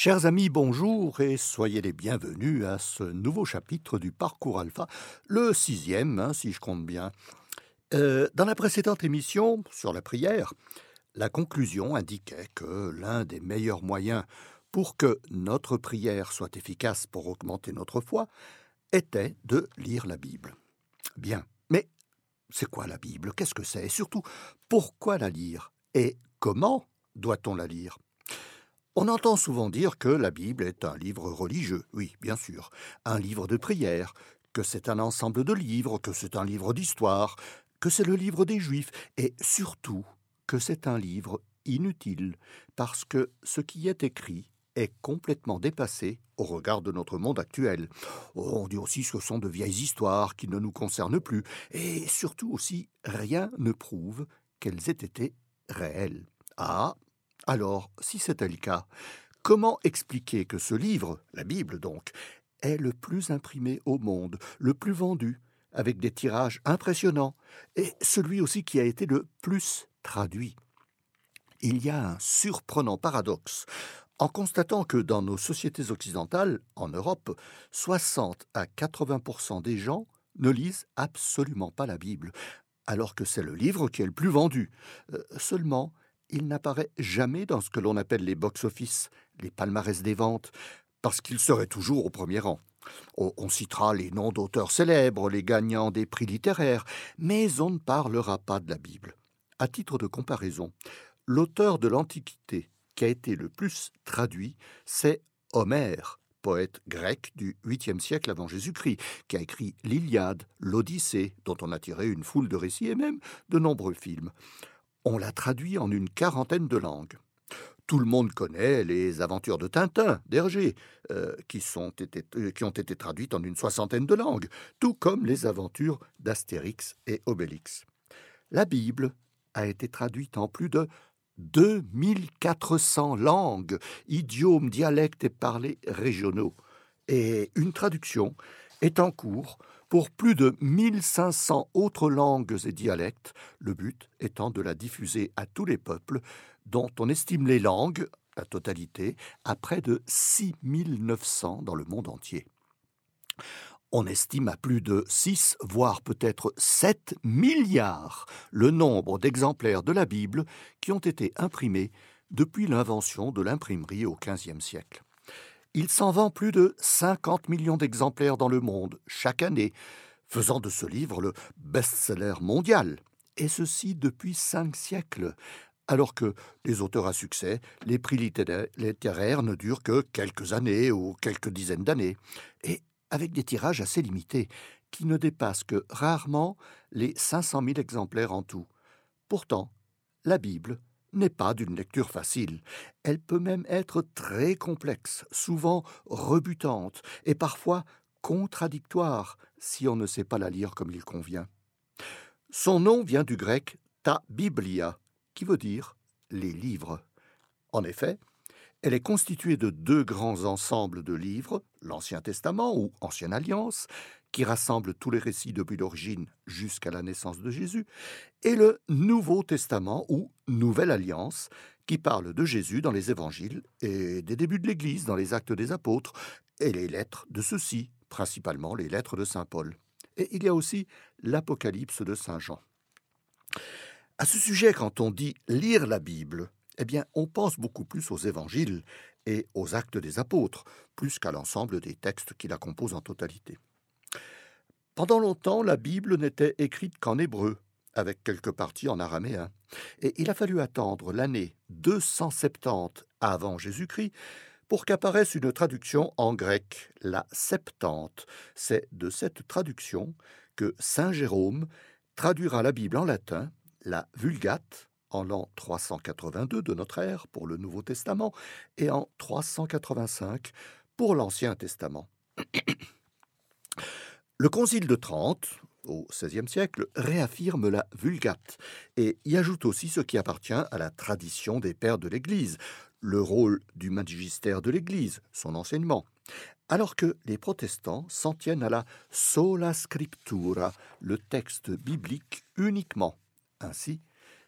Chers amis, bonjour et soyez les bienvenus à ce nouveau chapitre du Parcours Alpha, le sixième, hein, si je compte bien. Euh, dans la précédente émission sur la prière, la conclusion indiquait que l'un des meilleurs moyens pour que notre prière soit efficace pour augmenter notre foi était de lire la Bible. Bien, mais c'est quoi la Bible? Qu'est-ce que c'est? Et surtout, pourquoi la lire? Et comment doit-on la lire? On entend souvent dire que la Bible est un livre religieux, oui, bien sûr, un livre de prière, que c'est un ensemble de livres, que c'est un livre d'histoire, que c'est le livre des Juifs, et surtout que c'est un livre inutile, parce que ce qui est écrit est complètement dépassé au regard de notre monde actuel. On dit aussi que ce sont de vieilles histoires qui ne nous concernent plus, et surtout aussi rien ne prouve qu'elles aient été réelles. Ah, alors, si c'était le cas, comment expliquer que ce livre, la Bible donc, est le plus imprimé au monde, le plus vendu, avec des tirages impressionnants, et celui aussi qui a été le plus traduit? Il y a un surprenant paradoxe en constatant que dans nos sociétés occidentales, en Europe, 60 à 80% des gens ne lisent absolument pas la Bible, alors que c'est le livre qui est le plus vendu. Euh, seulement, il n'apparaît jamais dans ce que l'on appelle les box-office, les palmarès des ventes, parce qu'il serait toujours au premier rang. On citera les noms d'auteurs célèbres, les gagnants des prix littéraires, mais on ne parlera pas de la Bible. À titre de comparaison, l'auteur de l'Antiquité qui a été le plus traduit, c'est Homère, poète grec du 8e siècle avant Jésus-Christ, qui a écrit l'Iliade, l'Odyssée, dont on a tiré une foule de récits et même de nombreux films on l'a traduit en une quarantaine de langues. Tout le monde connaît les aventures de Tintin, d'Hergé, euh, qui, euh, qui ont été traduites en une soixantaine de langues, tout comme les aventures d'Astérix et Obélix. La Bible a été traduite en plus de 2400 langues, idiomes, dialectes et parlers régionaux. Et une traduction est en cours pour plus de 1500 autres langues et dialectes, le but étant de la diffuser à tous les peuples, dont on estime les langues, la totalité, à près de 6900 dans le monde entier. On estime à plus de 6, voire peut-être 7 milliards le nombre d'exemplaires de la Bible qui ont été imprimés depuis l'invention de l'imprimerie au XVe siècle. Il s'en vend plus de 50 millions d'exemplaires dans le monde chaque année, faisant de ce livre le best-seller mondial. Et ceci depuis cinq siècles, alors que les auteurs à succès, les prix littéraires ne durent que quelques années ou quelques dizaines d'années, et avec des tirages assez limités, qui ne dépassent que rarement les 500 000 exemplaires en tout. Pourtant, la Bible n'est pas d'une lecture facile. Elle peut même être très complexe, souvent rebutante et parfois contradictoire si on ne sait pas la lire comme il convient. Son nom vient du grec ta biblia, qui veut dire les livres. En effet, elle est constituée de deux grands ensembles de livres, l'Ancien Testament ou Ancienne Alliance, qui rassemble tous les récits depuis l'origine jusqu'à la naissance de Jésus, et le Nouveau Testament ou Nouvelle Alliance, qui parle de Jésus dans les évangiles et des débuts de l'Église dans les actes des apôtres et les lettres de ceux-ci, principalement les lettres de Saint Paul. Et il y a aussi l'Apocalypse de Saint Jean. À ce sujet, quand on dit lire la Bible, eh bien, on pense beaucoup plus aux évangiles et aux actes des apôtres, plus qu'à l'ensemble des textes qui la composent en totalité. Pendant longtemps, la Bible n'était écrite qu'en hébreu, avec quelques parties en araméen, et il a fallu attendre l'année 270 avant Jésus-Christ pour qu'apparaisse une traduction en grec, la Septante. C'est de cette traduction que Saint Jérôme traduira la Bible en latin, la Vulgate, en l'an 382 de notre ère pour le Nouveau Testament et en 385 pour l'Ancien Testament. Le Concile de Trente, au XVIe siècle, réaffirme la Vulgate et y ajoute aussi ce qui appartient à la tradition des pères de l'Église, le rôle du magistère de l'Église, son enseignement, alors que les protestants s'en tiennent à la sola scriptura, le texte biblique uniquement. Ainsi,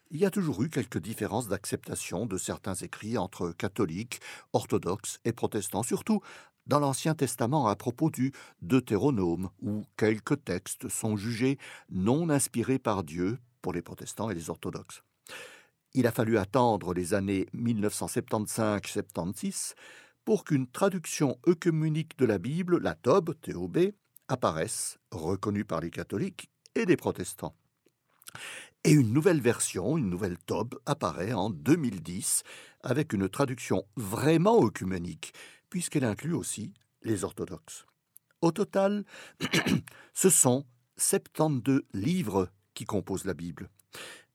il y a toujours eu quelques différences d'acceptation de certains écrits entre catholiques, orthodoxes et protestants, surtout dans l'Ancien Testament à propos du Deutéronome, où quelques textes sont jugés non inspirés par Dieu pour les protestants et les orthodoxes. Il a fallu attendre les années 1975-76 pour qu'une traduction œcuménique de la Bible, la Tob, TOB, apparaisse, reconnue par les catholiques et les protestants. Et une nouvelle version, une nouvelle Tob, apparaît en 2010 avec une traduction vraiment œcuménique, puisqu'elle inclut aussi les orthodoxes. Au total, ce sont 72 livres qui composent la Bible.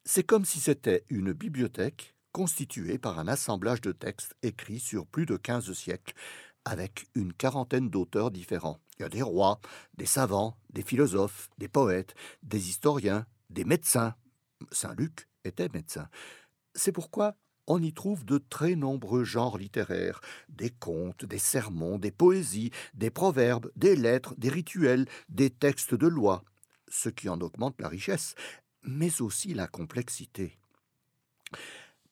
C'est comme si c'était une bibliothèque constituée par un assemblage de textes écrits sur plus de 15 siècles, avec une quarantaine d'auteurs différents. Il y a des rois, des savants, des philosophes, des poètes, des historiens, des médecins. Saint Luc était médecin. C'est pourquoi on y trouve de très nombreux genres littéraires, des contes, des sermons, des poésies, des proverbes, des lettres, des rituels, des textes de loi, ce qui en augmente la richesse, mais aussi la complexité.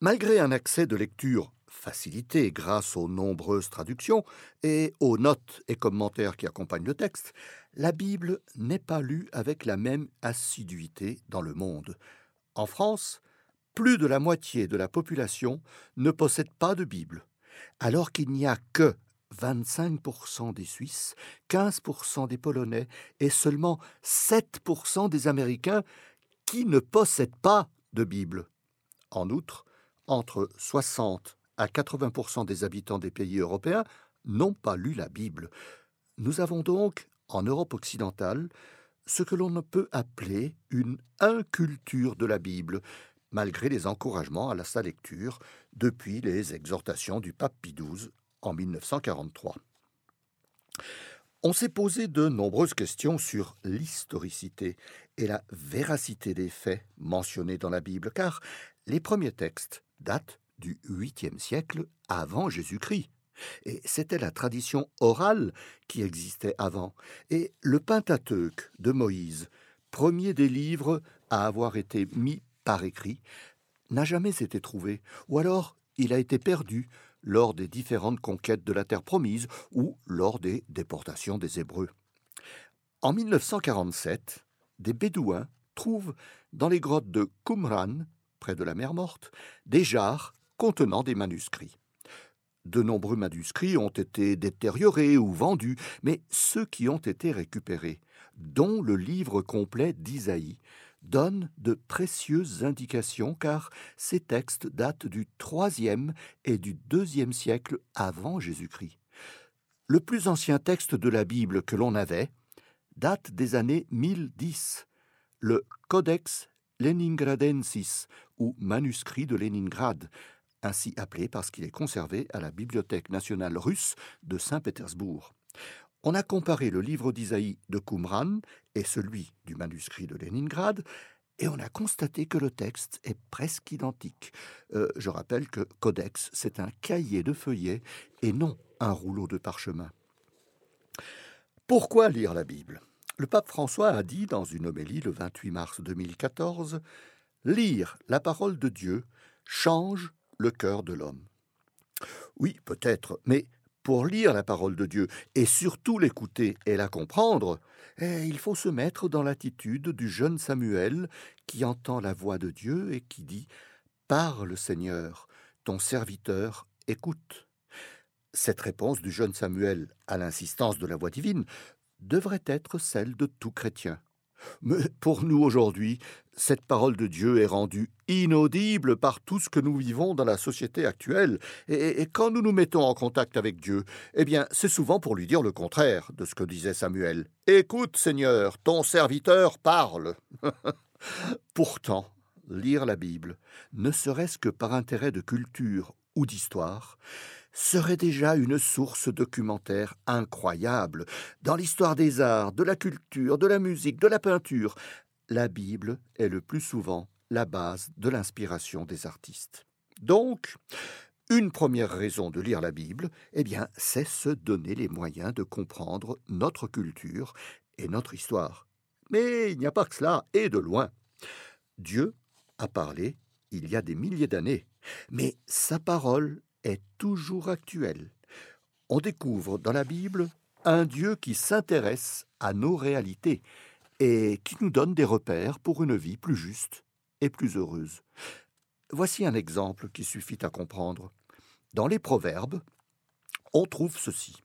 Malgré un accès de lecture facilité grâce aux nombreuses traductions et aux notes et commentaires qui accompagnent le texte, la Bible n'est pas lue avec la même assiduité dans le monde. En France, plus de la moitié de la population ne possède pas de Bible, alors qu'il n'y a que 25% des Suisses, 15% des Polonais et seulement 7% des Américains qui ne possèdent pas de Bible. En outre, entre 60 à 80% des habitants des pays européens n'ont pas lu la Bible. Nous avons donc, en Europe occidentale, ce que l'on peut appeler une inculture de la Bible, malgré les encouragements à sa lecture depuis les exhortations du pape Pie XII en 1943. On s'est posé de nombreuses questions sur l'historicité et la véracité des faits mentionnés dans la Bible, car les premiers textes datent du 8e siècle avant Jésus-Christ. Et c'était la tradition orale qui existait avant. Et le Pentateuque de Moïse, premier des livres à avoir été mis par écrit, n'a jamais été trouvé, ou alors il a été perdu lors des différentes conquêtes de la terre promise ou lors des déportations des Hébreux. En 1947, des Bédouins trouvent dans les grottes de Qumran, près de la mer Morte, des jarres contenant des manuscrits. De nombreux manuscrits ont été détériorés ou vendus, mais ceux qui ont été récupérés, dont le livre complet d'Isaïe, donne de précieuses indications car ces textes datent du IIIe et du IIe siècle avant Jésus-Christ. Le plus ancien texte de la Bible que l'on avait date des années 1010, le Codex Leningradensis ou manuscrit de Leningrad, ainsi appelé parce qu'il est conservé à la Bibliothèque nationale russe de Saint-Pétersbourg. On a comparé le livre d'Isaïe de Qumran et celui du manuscrit de Leningrad, et on a constaté que le texte est presque identique. Euh, je rappelle que Codex, c'est un cahier de feuillets et non un rouleau de parchemin. Pourquoi lire la Bible? Le pape François a dit dans une homélie le 28 mars 2014 Lire la parole de Dieu change le cœur de l'homme. Oui, peut-être, mais pour lire la parole de Dieu et surtout l'écouter et la comprendre, eh, il faut se mettre dans l'attitude du jeune Samuel qui entend la voix de Dieu et qui dit Parle Seigneur, ton serviteur écoute. Cette réponse du jeune Samuel à l'insistance de la voix divine devrait être celle de tout chrétien. Mais pour nous aujourd'hui, cette parole de Dieu est rendue inaudible par tout ce que nous vivons dans la société actuelle. Et, quand nous nous mettons en contact avec Dieu, eh bien, c'est souvent pour lui dire le contraire de ce que disait Samuel. Écoute, Seigneur, ton serviteur parle. Pourtant, lire la Bible, ne serait-ce que par intérêt de culture ou d'histoire, serait déjà une source documentaire incroyable dans l'histoire des arts, de la culture, de la musique, de la peinture. La Bible est le plus souvent la base de l'inspiration des artistes. Donc, une première raison de lire la Bible, eh bien, c'est se donner les moyens de comprendre notre culture et notre histoire. Mais il n'y a pas que cela, et de loin. Dieu a parlé il y a des milliers d'années, mais sa parole est toujours actuelle. On découvre dans la Bible un Dieu qui s'intéresse à nos réalités et qui nous donne des repères pour une vie plus juste et plus heureuse. Voici un exemple qui suffit à comprendre. Dans les Proverbes, on trouve ceci.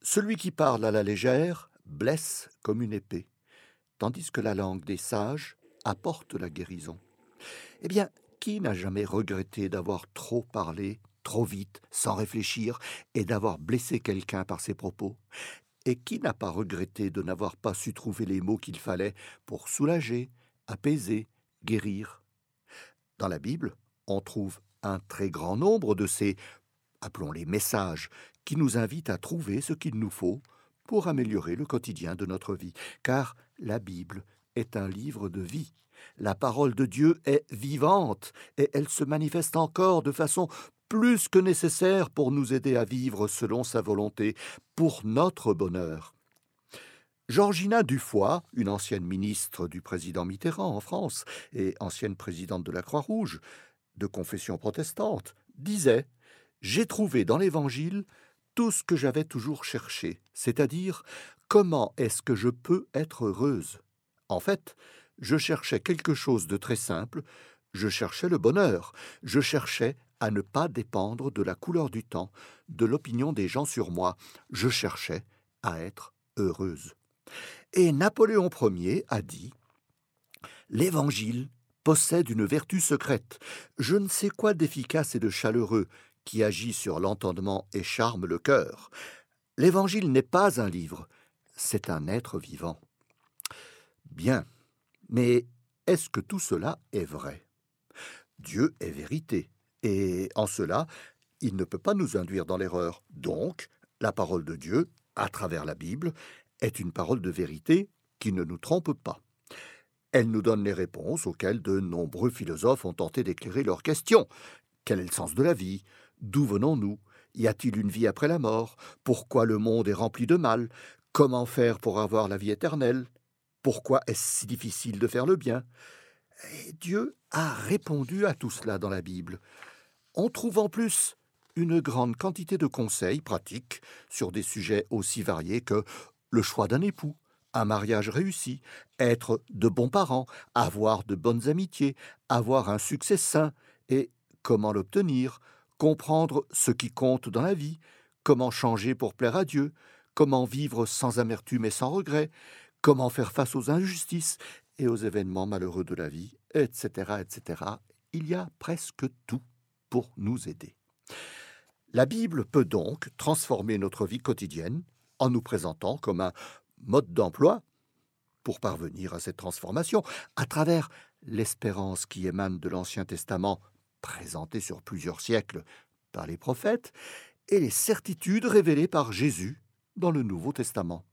Celui qui parle à la légère blesse comme une épée, tandis que la langue des sages apporte la guérison. Eh bien, qui n'a jamais regretté d'avoir trop parlé, trop vite, sans réfléchir, et d'avoir blessé quelqu'un par ses propos. Et qui n'a pas regretté de n'avoir pas su trouver les mots qu'il fallait pour soulager, apaiser, guérir? Dans la Bible, on trouve un très grand nombre de ces, appelons-les messages, qui nous invitent à trouver ce qu'il nous faut pour améliorer le quotidien de notre vie, car la Bible est un livre de vie. La parole de Dieu est vivante et elle se manifeste encore de façon plus que nécessaire pour nous aider à vivre selon sa volonté, pour notre bonheur. Georgina Dufoy, une ancienne ministre du président Mitterrand en France et ancienne présidente de la Croix-Rouge, de confession protestante, disait J'ai trouvé dans l'Évangile tout ce que j'avais toujours cherché, c'est-à-dire comment est-ce que je peux être heureuse. En fait, je cherchais quelque chose de très simple, je cherchais le bonheur, je cherchais à ne pas dépendre de la couleur du temps, de l'opinion des gens sur moi, je cherchais à être heureuse. Et Napoléon Ier a dit L'Évangile possède une vertu secrète, je ne sais quoi d'efficace et de chaleureux, qui agit sur l'entendement et charme le cœur. L'Évangile n'est pas un livre, c'est un être vivant. Bien, mais est-ce que tout cela est vrai? Dieu est vérité, et en cela, il ne peut pas nous induire dans l'erreur. Donc, la parole de Dieu, à travers la Bible, est une parole de vérité qui ne nous trompe pas. Elle nous donne les réponses auxquelles de nombreux philosophes ont tenté d'éclairer leurs questions. Quel est le sens de la vie? D'où venons-nous? Y a-t-il une vie après la mort? Pourquoi le monde est rempli de mal? Comment faire pour avoir la vie éternelle? Pourquoi est-ce si difficile de faire le bien? Dieu a répondu à tout cela dans la Bible. On trouve en plus une grande quantité de conseils pratiques sur des sujets aussi variés que le choix d'un époux, un mariage réussi, être de bons parents, avoir de bonnes amitiés, avoir un succès sain et comment l'obtenir, comprendre ce qui compte dans la vie, comment changer pour plaire à Dieu, comment vivre sans amertume et sans regret, comment faire face aux injustices et aux événements malheureux de la vie, etc., etc. Il y a presque tout pour nous aider. La Bible peut donc transformer notre vie quotidienne en nous présentant comme un mode d'emploi pour parvenir à cette transformation à travers l'espérance qui émane de l'Ancien Testament présentées sur plusieurs siècles par les prophètes, et les certitudes révélées par Jésus dans le Nouveau Testament.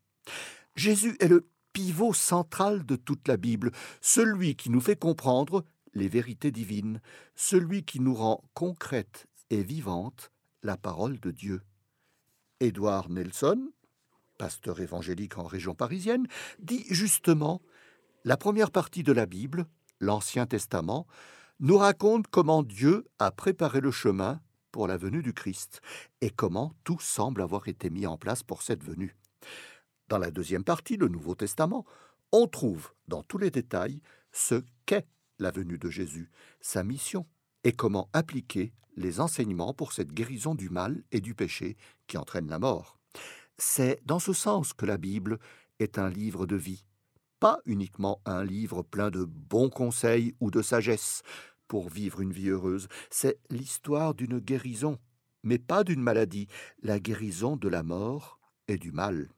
Jésus est le pivot central de toute la Bible, celui qui nous fait comprendre les vérités divines, celui qui nous rend concrète et vivante la parole de Dieu. Édouard Nelson, pasteur évangélique en région parisienne, dit justement La première partie de la Bible, l'Ancien Testament, nous raconte comment Dieu a préparé le chemin pour la venue du Christ et comment tout semble avoir été mis en place pour cette venue. Dans la deuxième partie, le Nouveau Testament, on trouve dans tous les détails ce qu'est la venue de Jésus, sa mission et comment appliquer les enseignements pour cette guérison du mal et du péché qui entraîne la mort. C'est dans ce sens que la Bible est un livre de vie, pas uniquement un livre plein de bons conseils ou de sagesse pour vivre une vie heureuse, c'est l'histoire d'une guérison, mais pas d'une maladie, la guérison de la mort et du mal.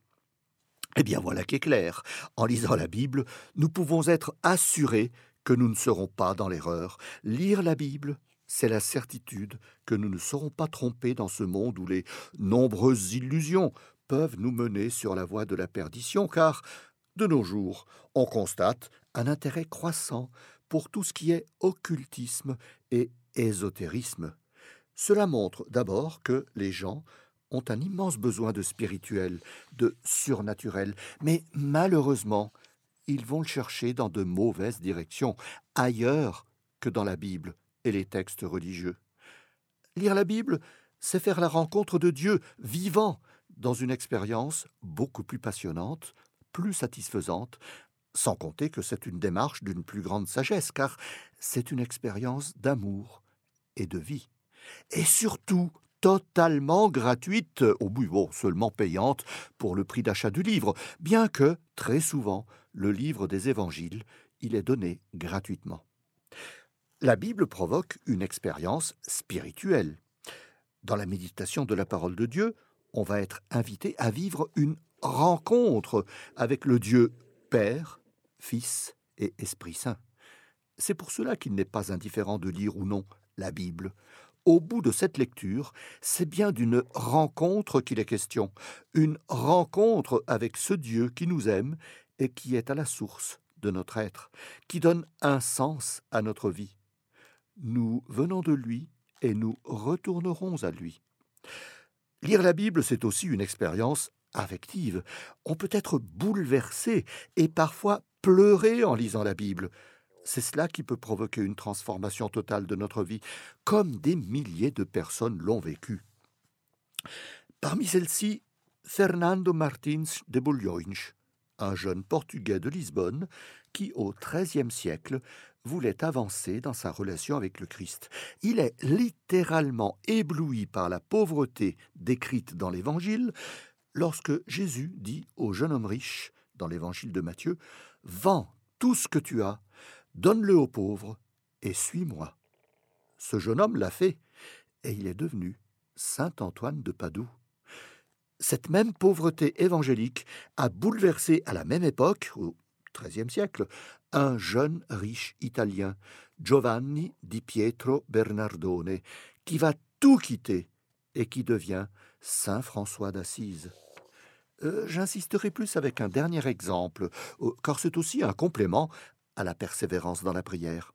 Eh bien voilà qui est clair. En lisant la Bible, nous pouvons être assurés que nous ne serons pas dans l'erreur. Lire la Bible, c'est la certitude que nous ne serons pas trompés dans ce monde où les nombreuses illusions peuvent nous mener sur la voie de la perdition, car de nos jours, on constate un intérêt croissant pour tout ce qui est occultisme et ésotérisme. Cela montre d'abord que les gens ont un immense besoin de spirituel, de surnaturel, mais malheureusement, ils vont le chercher dans de mauvaises directions, ailleurs que dans la Bible et les textes religieux. Lire la Bible, c'est faire la rencontre de Dieu vivant dans une expérience beaucoup plus passionnante, plus satisfaisante, sans compter que c'est une démarche d'une plus grande sagesse, car c'est une expérience d'amour et de vie. Et surtout, totalement gratuite, au bout bon, seulement payante pour le prix d'achat du livre, bien que, très souvent, le livre des évangiles, il est donné gratuitement. La Bible provoque une expérience spirituelle. Dans la méditation de la parole de Dieu, on va être invité à vivre une rencontre avec le Dieu Père, Fils et Esprit Saint. C'est pour cela qu'il n'est pas indifférent de lire ou non la Bible. Au bout de cette lecture, c'est bien d'une rencontre qu'il est question, une rencontre avec ce Dieu qui nous aime et qui est à la source de notre être, qui donne un sens à notre vie. Nous venons de lui et nous retournerons à lui. Lire la Bible, c'est aussi une expérience affective. On peut être bouleversé et parfois pleurer en lisant la Bible. C'est cela qui peut provoquer une transformation totale de notre vie, comme des milliers de personnes l'ont vécu. Parmi celles-ci, Fernando Martins de Bulhões, un jeune Portugais de Lisbonne qui, au XIIIe siècle, voulait avancer dans sa relation avec le Christ. Il est littéralement ébloui par la pauvreté décrite dans l'Évangile lorsque Jésus dit au jeune homme riche, dans l'Évangile de Matthieu, Vends tout ce que tu as, donne-le aux pauvres, et suis-moi. Ce jeune homme l'a fait, et il est devenu Saint Antoine de Padoue. Cette même pauvreté évangélique a bouleversé à la même époque, au XIIIe siècle, un jeune riche italien, Giovanni di Pietro Bernardone, qui va tout quitter et qui devient Saint François d'Assise. Euh, j'insisterai plus avec un dernier exemple, car c'est aussi un complément à la persévérance dans la prière.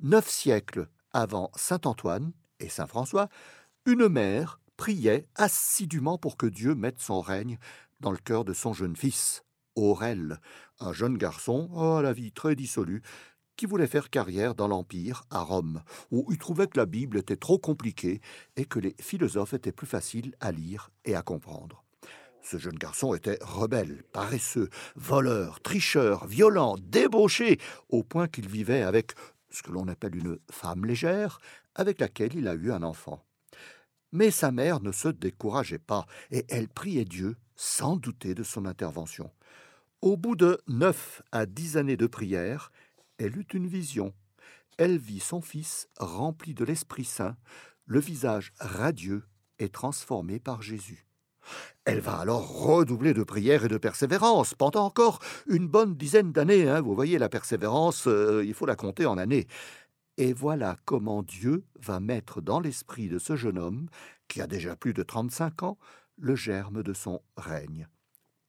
Neuf siècles avant Saint Antoine et Saint François, une mère priait assidûment pour que Dieu mette son règne dans le cœur de son jeune fils, Aurel, un jeune garçon à la vie très dissolue, qui voulait faire carrière dans l'Empire, à Rome, où il trouvait que la Bible était trop compliquée et que les philosophes étaient plus faciles à lire et à comprendre. Ce jeune garçon était rebelle, paresseux, voleur, tricheur, violent, débauché, au point qu'il vivait avec ce que l'on appelle une femme légère, avec laquelle il a eu un enfant. Mais sa mère ne se décourageait pas, et elle priait Dieu sans douter de son intervention. Au bout de neuf à dix années de prière, elle eut une vision. Elle vit son fils rempli de l'Esprit Saint, le visage radieux et transformé par Jésus. Elle va alors redoubler de prière et de persévérance pendant encore une bonne dizaine d'années. Hein. Vous voyez, la persévérance, euh, il faut la compter en années. Et voilà comment Dieu va mettre dans l'esprit de ce jeune homme, qui a déjà plus de 35 ans, le germe de son règne.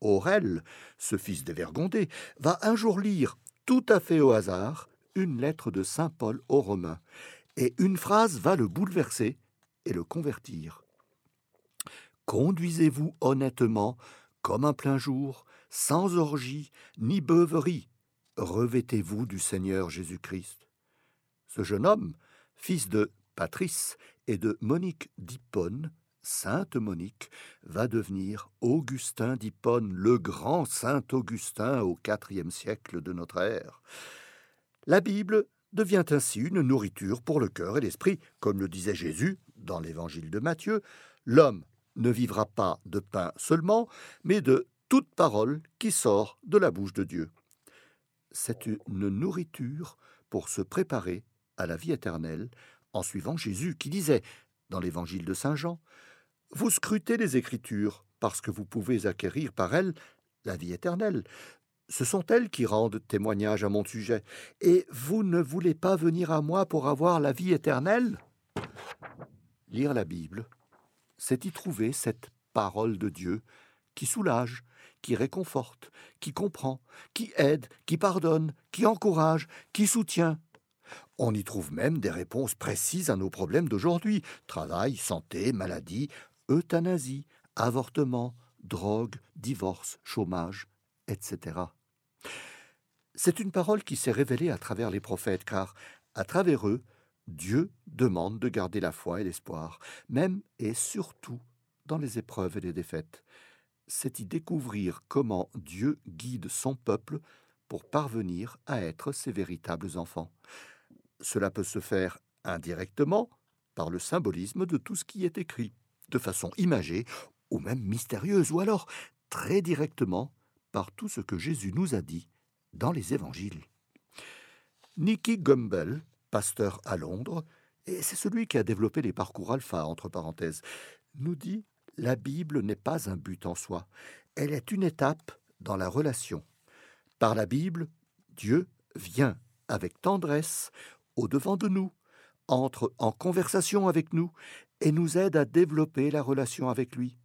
Aurel, ce fils dévergondé, va un jour lire, tout à fait au hasard, une lettre de saint Paul aux Romains, et une phrase va le bouleverser et le convertir. Conduisez-vous honnêtement, comme un plein jour, sans orgie ni beuverie. Revêtez-vous du Seigneur Jésus-Christ. Ce jeune homme, fils de Patrice et de Monique d'Hippone, Sainte Monique, va devenir Augustin d'Hippone, le grand Saint Augustin au IVe siècle de notre ère. La Bible devient ainsi une nourriture pour le cœur et l'esprit, comme le disait Jésus dans l'évangile de Matthieu. L'homme ne vivra pas de pain seulement, mais de toute parole qui sort de la bouche de Dieu. C'est une nourriture pour se préparer à la vie éternelle en suivant Jésus qui disait dans l'évangile de Saint Jean Vous scrutez les Écritures parce que vous pouvez acquérir par elles la vie éternelle. Ce sont elles qui rendent témoignage à mon sujet. Et vous ne voulez pas venir à moi pour avoir la vie éternelle? Lire la Bible, c'est y trouver cette parole de Dieu qui soulage, qui réconforte, qui comprend, qui aide, qui pardonne, qui encourage, qui soutient. On y trouve même des réponses précises à nos problèmes d'aujourd'hui travail, santé, maladie, euthanasie, avortement, drogue, divorce, chômage, etc. C'est une parole qui s'est révélée à travers les prophètes, car, à travers eux, Dieu demande de garder la foi et l'espoir, même et surtout dans les épreuves et les défaites. C'est y découvrir comment Dieu guide son peuple pour parvenir à être ses véritables enfants. Cela peut se faire indirectement par le symbolisme de tout ce qui est écrit, de façon imagée ou même mystérieuse, ou alors très directement par tout ce que Jésus nous a dit dans les évangiles. Nicky Gumbel, pasteur à Londres, et c'est celui qui a développé les parcours alpha, entre parenthèses, nous dit La Bible n'est pas un but en soi, elle est une étape dans la relation. Par la Bible, Dieu vient avec tendresse au devant de nous, entre en conversation avec nous et nous aide à développer la relation avec lui.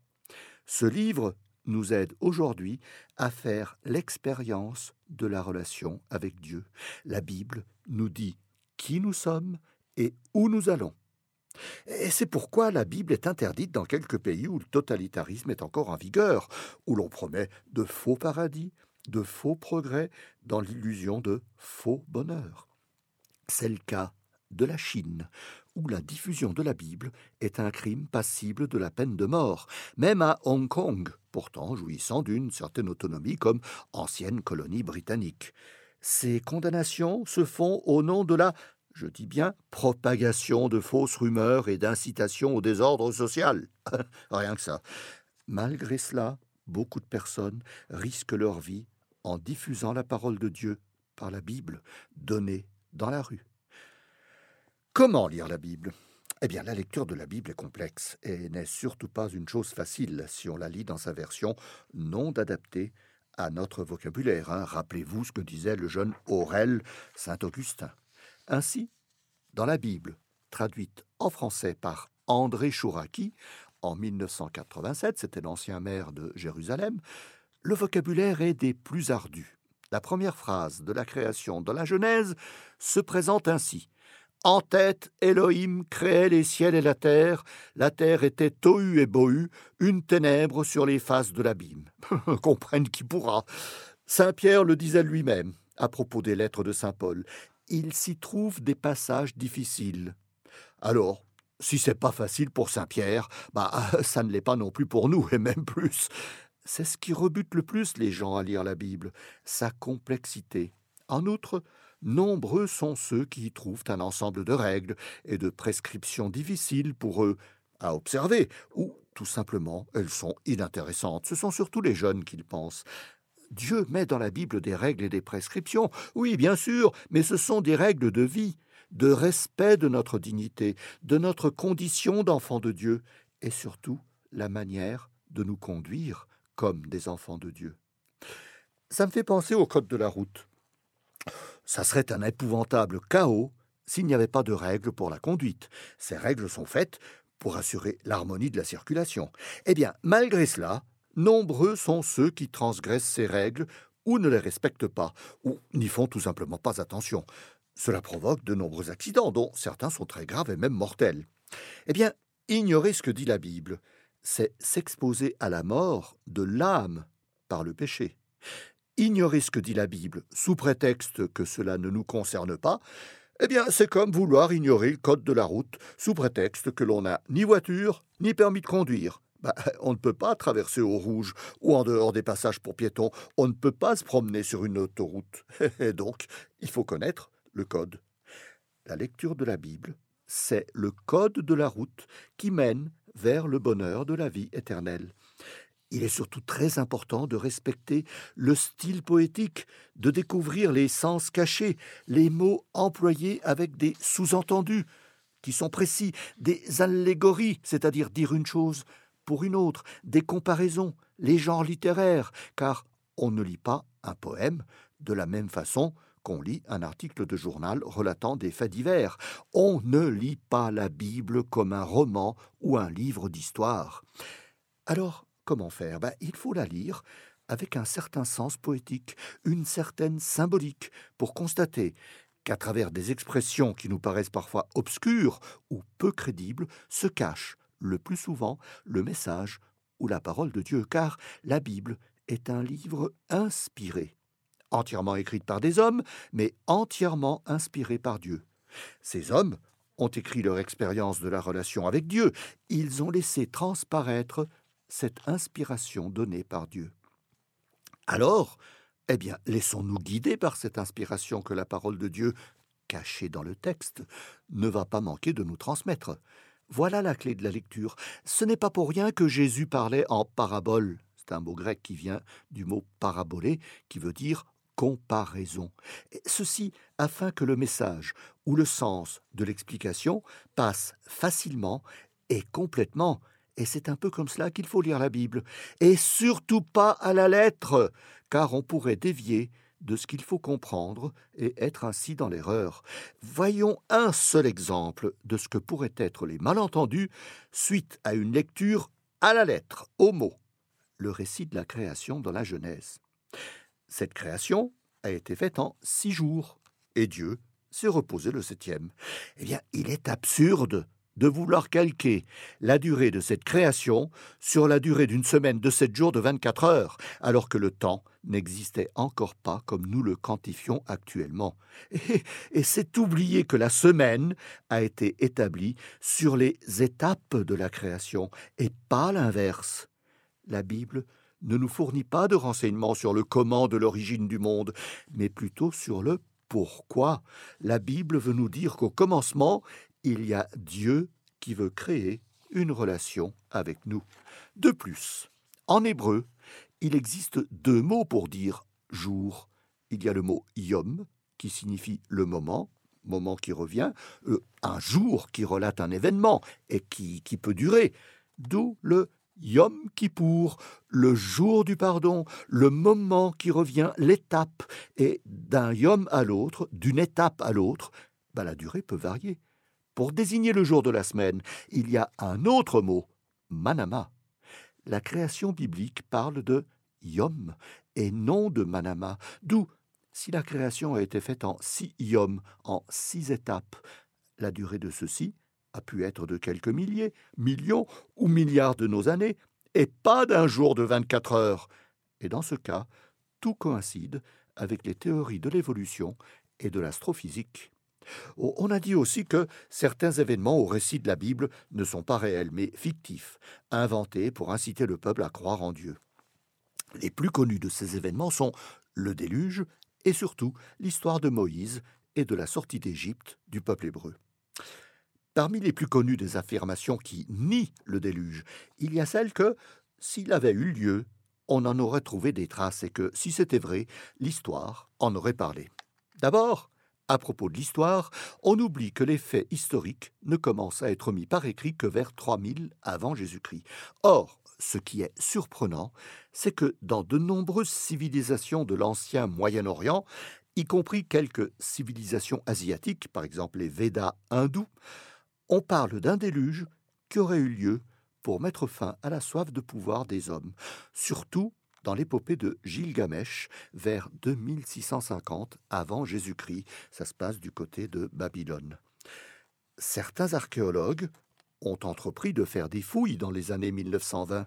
Ce livre nous aide aujourd'hui à faire l'expérience de la relation avec Dieu. La Bible nous dit qui nous sommes et où nous allons. Et c'est pourquoi la Bible est interdite dans quelques pays où le totalitarisme est encore en vigueur, où l'on promet de faux paradis, de faux progrès, dans l'illusion de faux bonheur. C'est le cas de la Chine, où la diffusion de la Bible est un crime passible de la peine de mort, même à Hong Kong, pourtant jouissant d'une certaine autonomie comme ancienne colonie britannique. Ces condamnations se font au nom de la, je dis bien, propagation de fausses rumeurs et d'incitation au désordre social. Rien que ça. Malgré cela, beaucoup de personnes risquent leur vie en diffusant la parole de Dieu par la Bible donnée dans la rue. Comment lire la Bible? Eh bien, la lecture de la Bible est complexe et n'est surtout pas une chose facile si on la lit dans sa version non adaptée à notre vocabulaire. Hein. Rappelez-vous ce que disait le jeune Aurel Saint-Augustin. Ainsi, dans la Bible, traduite en français par André Chouraki en 1987, c'était l'ancien maire de Jérusalem, le vocabulaire est des plus ardus. La première phrase de la création dans la Genèse se présente ainsi. En tête, Elohim créait les ciels et la terre. La terre était tohu et bohu, une ténèbre sur les faces de l'abîme. Comprenne qui pourra. Saint Pierre le disait lui-même à propos des lettres de Saint Paul. Il s'y trouve des passages difficiles. Alors, si c'est pas facile pour Saint Pierre, bah ça ne l'est pas non plus pour nous, et même plus. C'est ce qui rebute le plus les gens à lire la Bible, sa complexité. En outre, nombreux sont ceux qui y trouvent un ensemble de règles et de prescriptions difficiles pour eux à observer, ou tout simplement elles sont inintéressantes. Ce sont surtout les jeunes qui le pensent. Dieu met dans la Bible des règles et des prescriptions, oui, bien sûr, mais ce sont des règles de vie, de respect de notre dignité, de notre condition d'enfant de Dieu, et surtout la manière de nous conduire comme des enfants de Dieu. Ça me fait penser au code de la route. Ça serait un épouvantable chaos s'il n'y avait pas de règles pour la conduite. Ces règles sont faites pour assurer l'harmonie de la circulation. Eh bien, malgré cela, nombreux sont ceux qui transgressent ces règles ou ne les respectent pas, ou n'y font tout simplement pas attention. Cela provoque de nombreux accidents, dont certains sont très graves et même mortels. Eh bien, ignorer ce que dit la Bible, c'est s'exposer à la mort de l'âme par le péché ignorer ce que dit la Bible sous prétexte que cela ne nous concerne pas, eh bien, c'est comme vouloir ignorer le code de la route sous prétexte que l'on n'a ni voiture ni permis de conduire. Bah, on ne peut pas traverser au rouge ou en dehors des passages pour piétons. On ne peut pas se promener sur une autoroute. Et donc, il faut connaître le code. La lecture de la Bible, c'est le code de la route qui mène vers le bonheur de la vie éternelle. Il est surtout très important de respecter le style poétique, de découvrir les sens cachés, les mots employés avec des sous-entendus qui sont précis, des allégories, c'est-à-dire dire une chose pour une autre, des comparaisons, les genres littéraires, car on ne lit pas un poème de la même façon qu'on lit un article de journal relatant des faits divers. On ne lit pas la Bible comme un roman ou un livre d'histoire. Alors, Comment faire? Ben, Il faut la lire avec un certain sens poétique, une certaine symbolique, pour constater qu'à travers des expressions qui nous paraissent parfois obscures ou peu crédibles, se cache le plus souvent le message ou la parole de Dieu, car la Bible est un livre inspiré, entièrement écrit par des hommes, mais entièrement inspiré par Dieu. Ces hommes ont écrit leur expérience de la relation avec Dieu. Ils ont laissé transparaître cette inspiration donnée par Dieu. Alors, eh bien, laissons-nous guider par cette inspiration que la parole de Dieu, cachée dans le texte, ne va pas manquer de nous transmettre. Voilà la clé de la lecture. Ce n'est pas pour rien que Jésus parlait en parabole. C'est un mot grec qui vient du mot parabolé, qui veut dire comparaison. ceci afin que le message ou le sens de l'explication passe facilement et complètement. Et c'est un peu comme cela qu'il faut lire la Bible. Et surtout pas à la lettre, car on pourrait dévier de ce qu'il faut comprendre et être ainsi dans l'erreur. Voyons un seul exemple de ce que pourraient être les malentendus suite à une lecture à la lettre, au mot, le récit de la création dans la Genèse. Cette création a été faite en six jours, et Dieu s'est reposé le septième. Eh bien, il est absurde de vouloir calquer la durée de cette création sur la durée d'une semaine de sept jours de 24 heures, alors que le temps n'existait encore pas comme nous le quantifions actuellement. Et, et c'est oublier que la semaine a été établie sur les étapes de la création, et pas l'inverse. La Bible ne nous fournit pas de renseignements sur le comment de l'origine du monde, mais plutôt sur le pourquoi. La Bible veut nous dire qu'au commencement, il y a Dieu qui veut créer une relation avec nous. De plus, en hébreu, il existe deux mots pour dire jour. Il y a le mot yom, qui signifie le moment, moment qui revient, euh, un jour qui relate un événement et qui, qui peut durer, d'où le Yom Kippour, le jour du pardon, le moment qui revient, l'étape, et d'un Yom à l'autre, d'une étape à l'autre, ben la durée peut varier. Pour désigner le jour de la semaine, il y a un autre mot, manama. La création biblique parle de Yom et non de manama, d'où, si la création a été faite en six Yom, en six étapes, la durée de ceci a pu être de quelques milliers, millions ou milliards de nos années, et pas d'un jour de 24 heures. Et dans ce cas, tout coïncide avec les théories de l'évolution et de l'astrophysique. Oh, on a dit aussi que certains événements au récit de la Bible ne sont pas réels, mais fictifs, inventés pour inciter le peuple à croire en Dieu. Les plus connus de ces événements sont le déluge et surtout l'histoire de Moïse et de la sortie d'Égypte du peuple hébreu. Parmi les plus connues des affirmations qui nient le déluge, il y a celle que, s'il avait eu lieu, on en aurait trouvé des traces et que, si c'était vrai, l'histoire en aurait parlé. D'abord, à propos de l'histoire, on oublie que les faits historiques ne commencent à être mis par écrit que vers 3000 avant Jésus-Christ. Or, ce qui est surprenant, c'est que dans de nombreuses civilisations de l'ancien Moyen-Orient, y compris quelques civilisations asiatiques, par exemple les Védas hindous, on parle d'un déluge qui aurait eu lieu pour mettre fin à la soif de pouvoir des hommes, surtout dans l'épopée de Gilgamesh vers 2650 avant Jésus-Christ. Ça se passe du côté de Babylone. Certains archéologues ont entrepris de faire des fouilles dans les années 1920.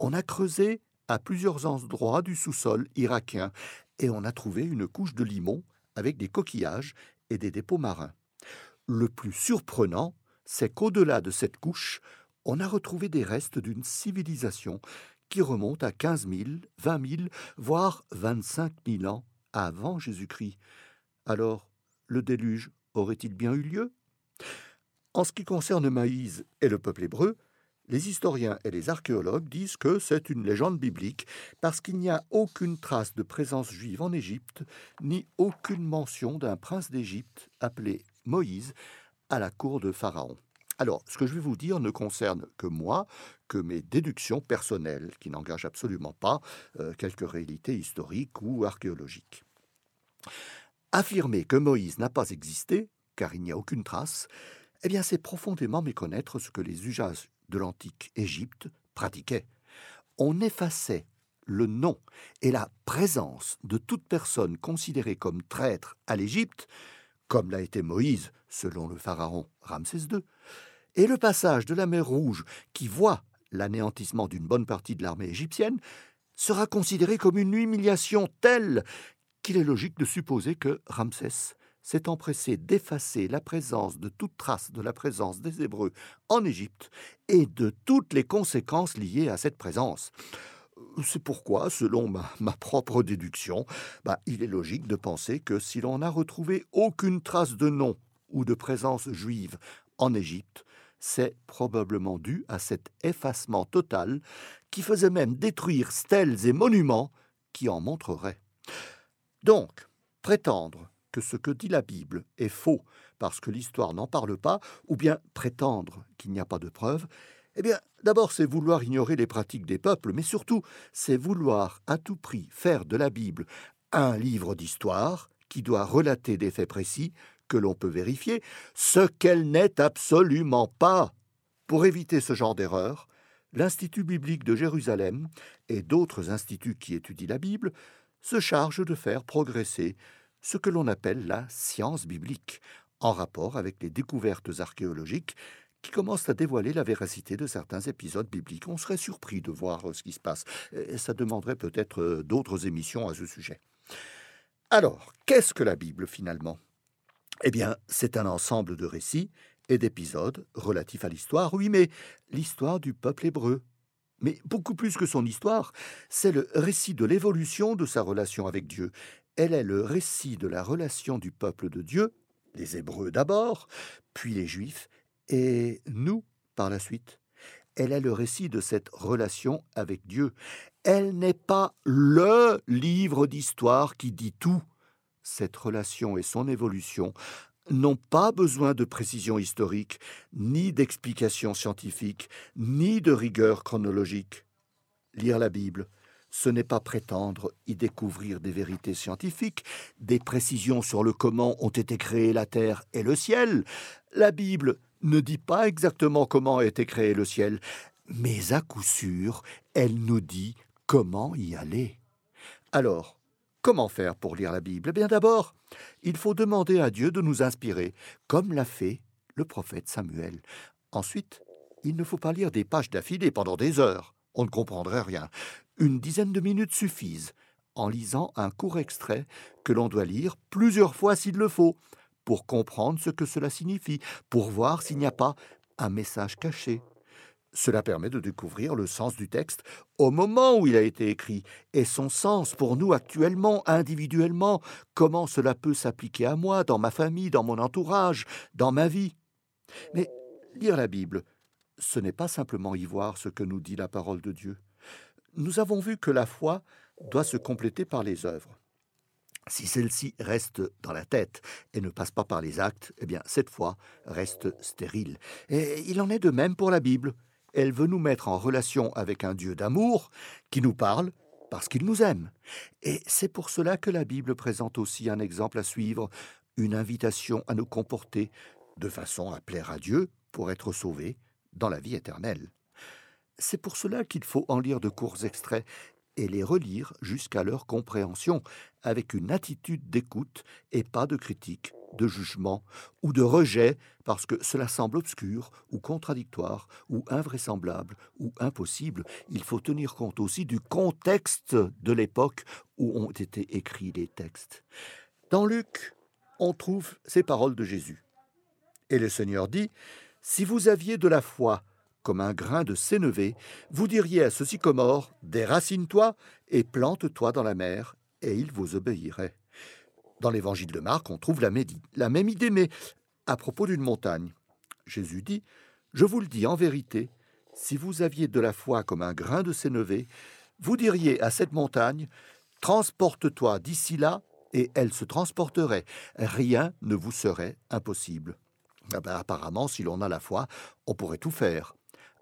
On a creusé à plusieurs endroits du sous-sol irakien et on a trouvé une couche de limon avec des coquillages et des dépôts marins. Le plus surprenant, c'est qu'au-delà de cette couche, on a retrouvé des restes d'une civilisation qui remonte à 15 000, 20 000, voire 25 000 ans avant Jésus-Christ. Alors, le déluge aurait-il bien eu lieu? En ce qui concerne Maïs et le peuple hébreu, les historiens et les archéologues disent que c'est une légende biblique parce qu'il n'y a aucune trace de présence juive en Égypte, ni aucune mention d'un prince d'Égypte appelé Moïse à la cour de Pharaon. Alors, ce que je vais vous dire ne concerne que moi, que mes déductions personnelles, qui n'engagent absolument pas euh, quelques réalités historiques ou archéologiques. Affirmer que Moïse n'a pas existé, car il n'y a aucune trace, eh bien c'est profondément méconnaître ce que les usages de l'antique Égypte pratiquaient. On effaçait le nom et la présence de toute personne considérée comme traître à l'Égypte, comme l'a été Moïse selon le pharaon Ramsès II, et le passage de la mer Rouge, qui voit l'anéantissement d'une bonne partie de l'armée égyptienne, sera considéré comme une humiliation telle qu'il est logique de supposer que Ramsès s'est empressé d'effacer la présence de toute trace de la présence des Hébreux en Égypte et de toutes les conséquences liées à cette présence. C'est pourquoi, selon ma, propre déduction, bah, il est logique de penser que si l'on n'a retrouvé aucune trace de nom ou de présence juive en Égypte, c'est probablement dû à cet effacement total qui faisait même détruire stèles et monuments qui en montreraient. Donc, prétendre que ce que dit la Bible est faux parce que l'histoire n'en parle pas, ou bien prétendre qu'il n'y a pas de preuves, eh bien, d'abord, c'est vouloir ignorer les pratiques des peuples, mais surtout, c'est vouloir à tout prix faire de la Bible un livre d'histoire qui doit relater des faits précis que l'on peut vérifier, ce qu'elle n'est absolument pas. Pour éviter ce genre d'erreur, l'Institut biblique de Jérusalem et d'autres instituts qui étudient la Bible se chargent de faire progresser ce que l'on appelle la science biblique, en rapport avec les découvertes archéologiques qui commencent à dévoiler la véracité de certains épisodes bibliques. On serait surpris de voir euh, ce qui se passe. Et ça demanderait peut-être euh, d'autres émissions à ce sujet. Alors, qu'est-ce que la Bible finalement? Eh bien, c'est un ensemble de récits et d'épisodes relatifs à l'histoire, oui, mais l'histoire du peuple hébreu. Mais beaucoup plus que son histoire, c'est le récit de l'évolution de sa relation avec Dieu. Elle est le récit de la relation du peuple de Dieu, les Hébreux d'abord, puis les Juifs, et nous par la suite. Elle est le récit de cette relation avec Dieu. Elle n'est pas le livre d'histoire qui dit tout. Cette relation et son évolution n'ont pas besoin de précision historique, ni d'explication scientifique, ni de rigueur chronologique. Lire la Bible, ce n'est pas prétendre y découvrir des vérités scientifiques, des précisions sur le comment ont été créées la terre et le ciel. La Bible ne dit pas exactement comment a été créé le ciel, mais à coup sûr, elle nous dit comment y aller. Alors, comment faire pour lire la Bible? Eh bien d'abord, il faut demander à Dieu de nous inspirer, comme l'a fait le prophète Samuel. Ensuite, il ne faut pas lire des pages d'affilée pendant des heures. On ne comprendrait rien. Une dizaine de minutes suffisent, en lisant un court extrait que l'on doit lire plusieurs fois s'il le faut, pour comprendre ce que cela signifie, pour voir s'il n'y a pas un message caché. Cela permet de découvrir le sens du texte au moment où il a été écrit et son sens pour nous actuellement, individuellement, comment cela peut s'appliquer à moi, dans ma famille, dans mon entourage, dans ma vie? Mais lire la Bible, ce n'est pas simplement y voir ce que nous dit la parole de Dieu. Nous avons vu que la foi doit se compléter par les œuvres. Si celle-ci reste dans la tête et ne passe pas par les actes, eh bien, cette foi reste stérile. Et il en est de même pour la Bible. Elle veut nous mettre en relation avec un Dieu d'amour qui nous parle parce qu'il nous aime. Et c'est pour cela que la Bible présente aussi un exemple à suivre, une invitation à nous comporter de façon à plaire à Dieu pour être sauvés dans la vie éternelle. C'est pour cela qu'il faut en lire de courts extraits et les relire jusqu'à leur compréhension, avec une attitude d'écoute et pas de critique, de jugement ou de rejet parce que cela semble obscur ou contradictoire ou invraisemblable ou impossible. Il faut tenir compte aussi du contexte de l'époque où ont été écrits les textes. Dans Luc, on trouve ces paroles de Jésus. Et le Seigneur dit, Si vous aviez de la foi, comme un grain de sénévé, vous diriez à ce sycomore Déracine-toi et plante-toi dans la mer, et il vous obéirait. Dans l'évangile de Marc, on trouve la, même idée, mais à propos d'une montagne. Jésus dit Je vous le dis en vérité, si vous aviez de la foi comme un grain de sénévé, vous diriez à cette montagne Transporte-toi d'ici là, et elle se transporterait. Rien ne vous serait impossible. Ah ben, apparemment, si l'on a la foi, on pourrait tout faire.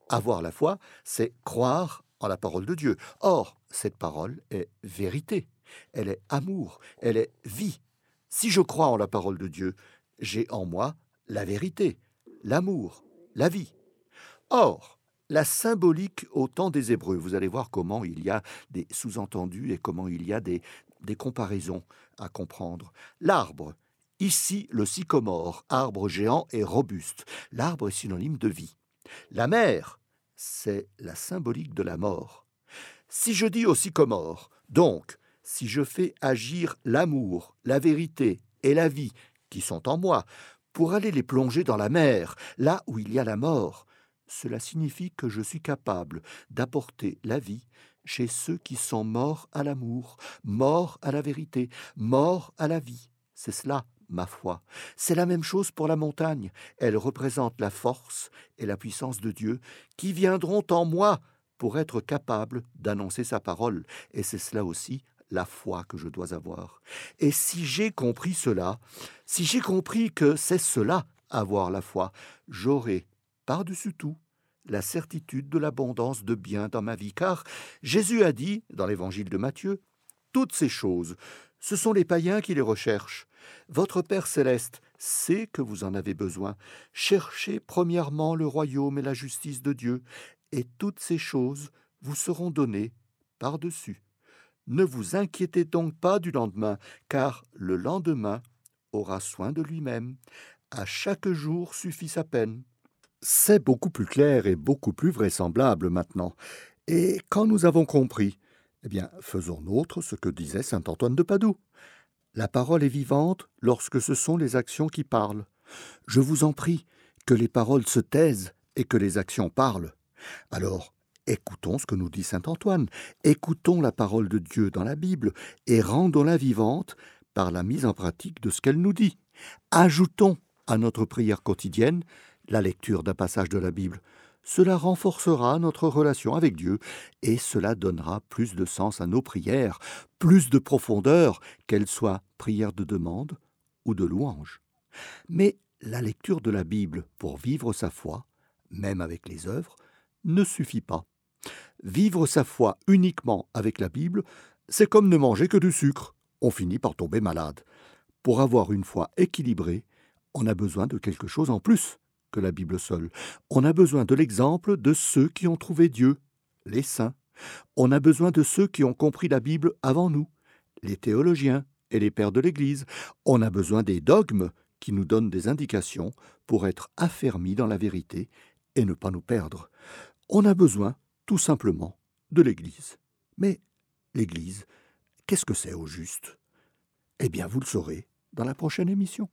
Avoir la foi, c'est croire en la parole de Dieu. Or, cette parole est vérité, elle est amour, elle est vie. Si je crois en la parole de Dieu, j'ai en moi la vérité, l'amour, la vie. Or, la symbolique au temps des Hébreux, vous allez voir comment il y a des sous-entendus et comment il y a des, des comparaisons à comprendre. L'arbre, ici le sycomore, arbre géant et robuste. L'arbre est synonyme de vie. La mer, c'est la symbolique de la mort. Si je dis au sycomore, donc, si je fais agir l'amour, la vérité et la vie qui sont en moi, pour aller les plonger dans la mer, là où il y a la mort. Cela signifie que je suis capable d'apporter la vie chez ceux qui sont morts à l'amour, morts à la vérité, morts à la vie. C'est cela, ma foi. C'est la même chose pour la montagne. Elle représente la force et la puissance de Dieu qui viendront en moi pour être capable d'annoncer sa parole. Et c'est cela aussi la foi que je dois avoir. Et si j'ai compris cela, si j'ai compris que c'est cela, avoir la foi, j'aurai, par-dessus tout, la certitude de l'abondance de bien dans ma vie, car Jésus a dit, dans l'évangile de Matthieu, toutes ces choses, ce sont les païens qui les recherchent. Votre Père céleste sait que vous en avez besoin. Cherchez premièrement le royaume et la justice de Dieu, et toutes ces choses vous seront données par-dessus. Ne vous inquiétez donc pas du lendemain, car le lendemain aura soin de lui-même. À chaque jour suffit sa peine. C'est beaucoup plus clair et beaucoup plus vraisemblable maintenant. Et quand nous avons compris, eh bien, faisons nôtre ce que disait saint Antoine de Padoue. La parole est vivante lorsque ce sont les actions qui parlent. Je vous en prie, que les paroles se taisent et que les actions parlent. Alors, écoutons ce que nous dit saint Antoine, écoutons la parole de Dieu dans la Bible et rendons-la vivante par la mise en pratique de ce qu'elle nous dit. Ajoutons à notre prière quotidienne la lecture d'un passage de la Bible. Cela renforcera notre relation avec Dieu et cela donnera plus de sens à nos prières, plus de profondeur, qu'elles soient prières de demande ou de louange. Mais la lecture de la Bible pour vivre sa foi, même avec les œuvres, ne suffit pas. Vivre sa foi uniquement avec la Bible, c'est comme ne manger que du sucre. On finit par tomber malade. Pour avoir une foi équilibrée, on a besoin de quelque chose en plus la Bible seule. On a besoin de l'exemple de ceux qui ont trouvé Dieu, les saints. On a besoin de ceux qui ont compris la Bible avant nous, les théologiens et les pères de l'Église. On a besoin des dogmes qui nous donnent des indications pour être affermis dans la vérité et ne pas nous perdre. On a besoin, tout simplement, de l'Église. Mais l'Église, qu'est-ce que c'est au juste? Eh bien, vous le saurez dans la prochaine émission.